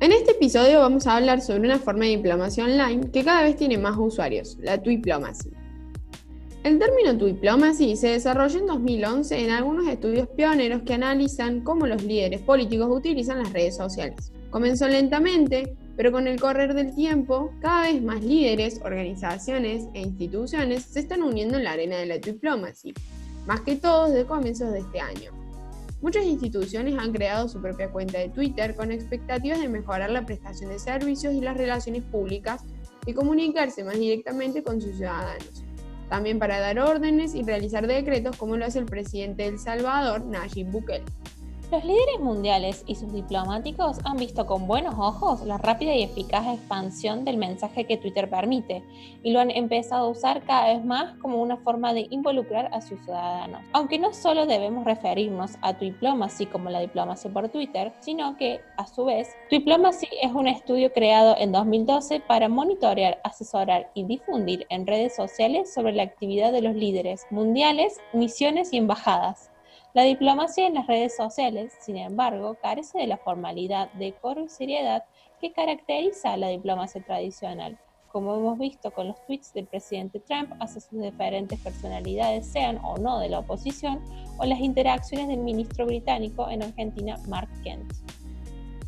En este episodio vamos a hablar sobre una forma de diplomacia online que cada vez tiene más usuarios, la Twiplomacy. El término Twiplomacy se desarrolló en 2011 en algunos estudios pioneros que analizan cómo los líderes políticos utilizan las redes sociales. Comenzó lentamente, pero con el correr del tiempo, cada vez más líderes, organizaciones e instituciones se están uniendo en la arena de la Twiplomacy, más que todos desde comienzos de este año. Muchas instituciones han creado su propia cuenta de Twitter con expectativas de mejorar la prestación de servicios y las relaciones públicas y comunicarse más directamente con sus ciudadanos también para dar órdenes y realizar decretos como lo hace el presidente de El Salvador, Nayib Bukele. Los líderes mundiales y sus diplomáticos han visto con buenos ojos la rápida y eficaz expansión del mensaje que Twitter permite y lo han empezado a usar cada vez más como una forma de involucrar a sus ciudadanos. Aunque no solo debemos referirnos a Twiplomacy como la diplomacia por Twitter, sino que, a su vez, Twiplomacy es un estudio creado en 2012 para monitorear, asesorar y difundir en redes sociales sobre la actividad de los líderes mundiales, misiones y embajadas la diplomacia en las redes sociales, sin embargo, carece de la formalidad, decoro y seriedad que caracteriza a la diplomacia tradicional, como hemos visto con los tweets del presidente Trump hacia sus diferentes personalidades, sean o no de la oposición, o las interacciones del ministro británico en Argentina, Mark Kent.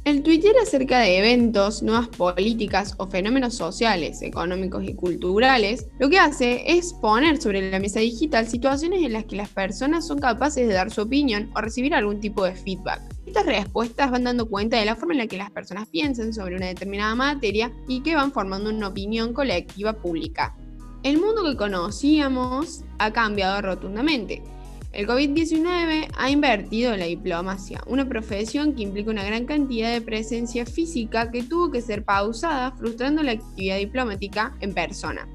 El Twitter acerca de eventos, nuevas políticas o fenómenos sociales, económicos y culturales, lo que hace es poner sobre la mesa digital situaciones en las que las personas son capaces de dar su opinión o recibir algún tipo de feedback. Estas respuestas van dando cuenta de la forma en la que las personas piensan sobre una determinada materia y que van formando una opinión colectiva pública. El mundo que conocíamos ha cambiado rotundamente. El COVID-19 ha invertido la diplomacia, una profesión que implica una gran cantidad de presencia física que tuvo que ser pausada, frustrando la actividad diplomática en persona.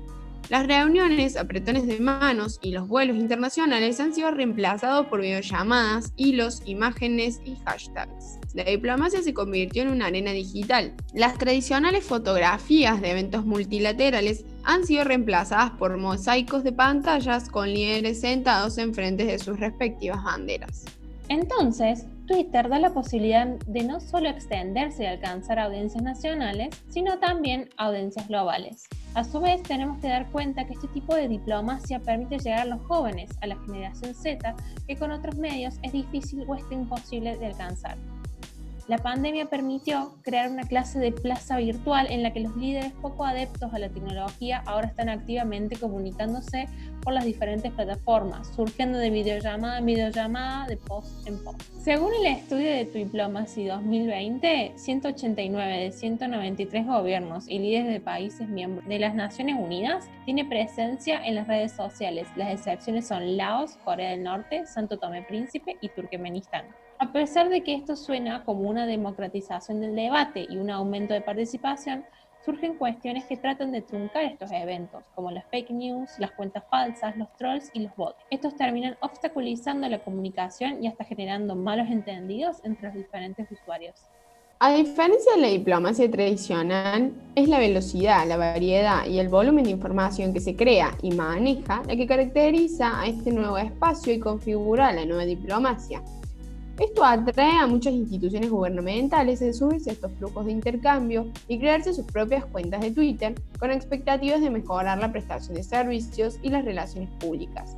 Las reuniones, apretones de manos y los vuelos internacionales han sido reemplazados por videollamadas, hilos, imágenes y hashtags. La diplomacia se convirtió en una arena digital. Las tradicionales fotografías de eventos multilaterales han sido reemplazadas por mosaicos de pantallas con líderes sentados enfrente de sus respectivas banderas. Entonces, Twitter da la posibilidad de no solo extenderse y alcanzar audiencias nacionales, sino también audiencias globales. A su vez, tenemos que dar cuenta que este tipo de diplomacia permite llegar a los jóvenes, a la generación Z, que con otros medios es difícil o está imposible de alcanzar. La pandemia permitió crear una clase de plaza virtual en la que los líderes poco adeptos a la tecnología ahora están activamente comunicándose por las diferentes plataformas, surgiendo de videollamada en videollamada, de post en post. Según el estudio de Diplomacy 2020, 189 de 193 gobiernos y líderes de países miembros de las Naciones Unidas tiene presencia en las redes sociales. Las excepciones son Laos, Corea del Norte, Santo Tomé Príncipe y Turkmenistán. A pesar de que esto suena como una democratización del debate y un aumento de participación, surgen cuestiones que tratan de truncar estos eventos, como las fake news, las cuentas falsas, los trolls y los bots. Estos terminan obstaculizando la comunicación y hasta generando malos entendidos entre los diferentes usuarios. A diferencia de la diplomacia tradicional, es la velocidad, la variedad y el volumen de información que se crea y maneja la que caracteriza a este nuevo espacio y configura la nueva diplomacia. Esto atrae a muchas instituciones gubernamentales a subirse a estos flujos de intercambio y crearse sus propias cuentas de Twitter con expectativas de mejorar la prestación de servicios y las relaciones públicas.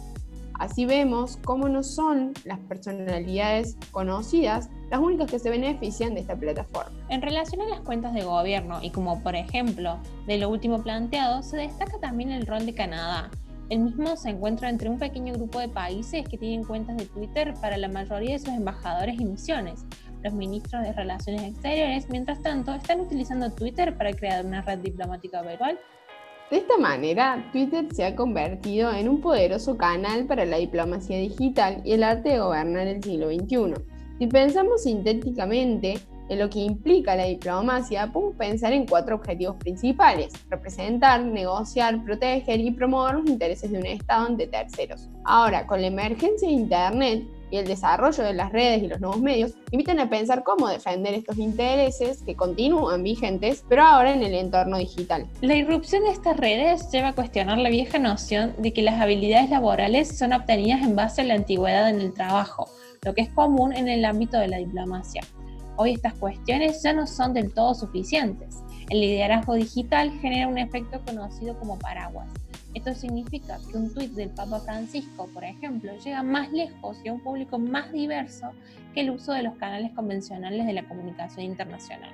Así vemos cómo no son las personalidades conocidas las únicas que se benefician de esta plataforma. En relación a las cuentas de gobierno y como por ejemplo de lo último planteado, se destaca también el rol de Canadá, el mismo se encuentra entre un pequeño grupo de países que tienen cuentas de Twitter para la mayoría de sus embajadores y misiones. Los ministros de Relaciones Exteriores, mientras tanto, están utilizando Twitter para crear una red diplomática virtual. De esta manera, Twitter se ha convertido en un poderoso canal para la diplomacia digital y el arte de gobernar el siglo XXI. Si pensamos sintéticamente, en lo que implica la diplomacia, podemos pensar en cuatro objetivos principales: representar, negociar, proteger y promover los intereses de un Estado ante terceros. Ahora, con la emergencia de Internet y el desarrollo de las redes y los nuevos medios, invitan a pensar cómo defender estos intereses que continúan vigentes, pero ahora en el entorno digital. La irrupción de estas redes lleva a cuestionar la vieja noción de que las habilidades laborales son obtenidas en base a la antigüedad en el trabajo, lo que es común en el ámbito de la diplomacia. Hoy estas cuestiones ya no son del todo suficientes. El liderazgo digital genera un efecto conocido como paraguas. Esto significa que un tuit del Papa Francisco, por ejemplo, llega más lejos y a un público más diverso que el uso de los canales convencionales de la comunicación internacional.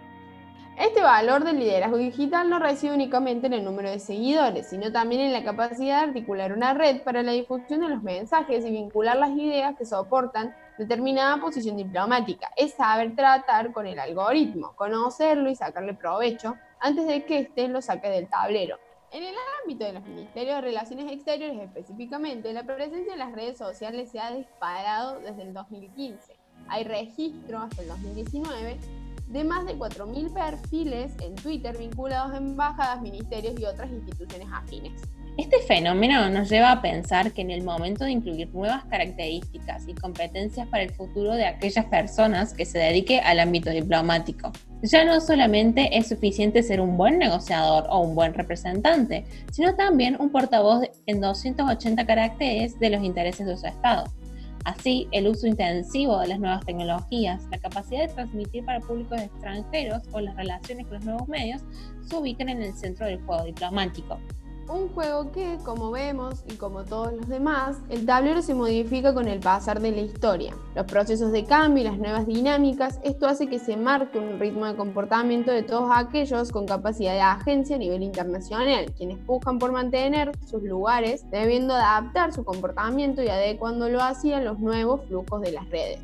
Este valor del liderazgo digital no reside únicamente en el número de seguidores, sino también en la capacidad de articular una red para la difusión de los mensajes y vincular las ideas que soportan determinada posición diplomática. Es saber tratar con el algoritmo, conocerlo y sacarle provecho antes de que éste lo saque del tablero. En el ámbito de los ministerios de Relaciones Exteriores específicamente, la presencia de las redes sociales se ha disparado desde el 2015. Hay registro hasta el 2019 de más de 4.000 perfiles en Twitter vinculados a embajadas, ministerios y otras instituciones afines. Este fenómeno nos lleva a pensar que en el momento de incluir nuevas características y competencias para el futuro de aquellas personas que se dedique al ámbito diplomático, ya no solamente es suficiente ser un buen negociador o un buen representante, sino también un portavoz en 280 caracteres de los intereses de su Estado. Así, el uso intensivo de las nuevas tecnologías, la capacidad de transmitir para públicos extranjeros o las relaciones con los nuevos medios se ubican en el centro del juego diplomático. Un juego que, como vemos y como todos los demás, el tablero se modifica con el pasar de la historia. Los procesos de cambio y las nuevas dinámicas, esto hace que se marque un ritmo de comportamiento de todos aquellos con capacidad de agencia a nivel internacional, quienes buscan por mantener sus lugares, debiendo adaptar su comportamiento y adecuándolo así a los nuevos flujos de las redes.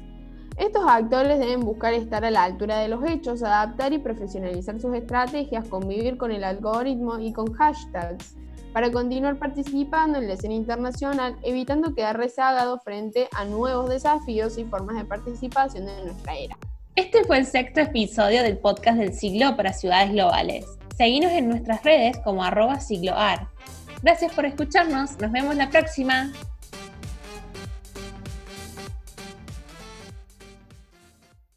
Estos actores deben buscar estar a la altura de los hechos, adaptar y profesionalizar sus estrategias, convivir con el algoritmo y con hashtags para continuar participando en la escena internacional, evitando quedar rezagado frente a nuevos desafíos y formas de participación en nuestra era. Este fue el sexto episodio del podcast del siglo para ciudades globales. Seguimos en nuestras redes como arroba sigloar. Gracias por escucharnos, nos vemos la próxima.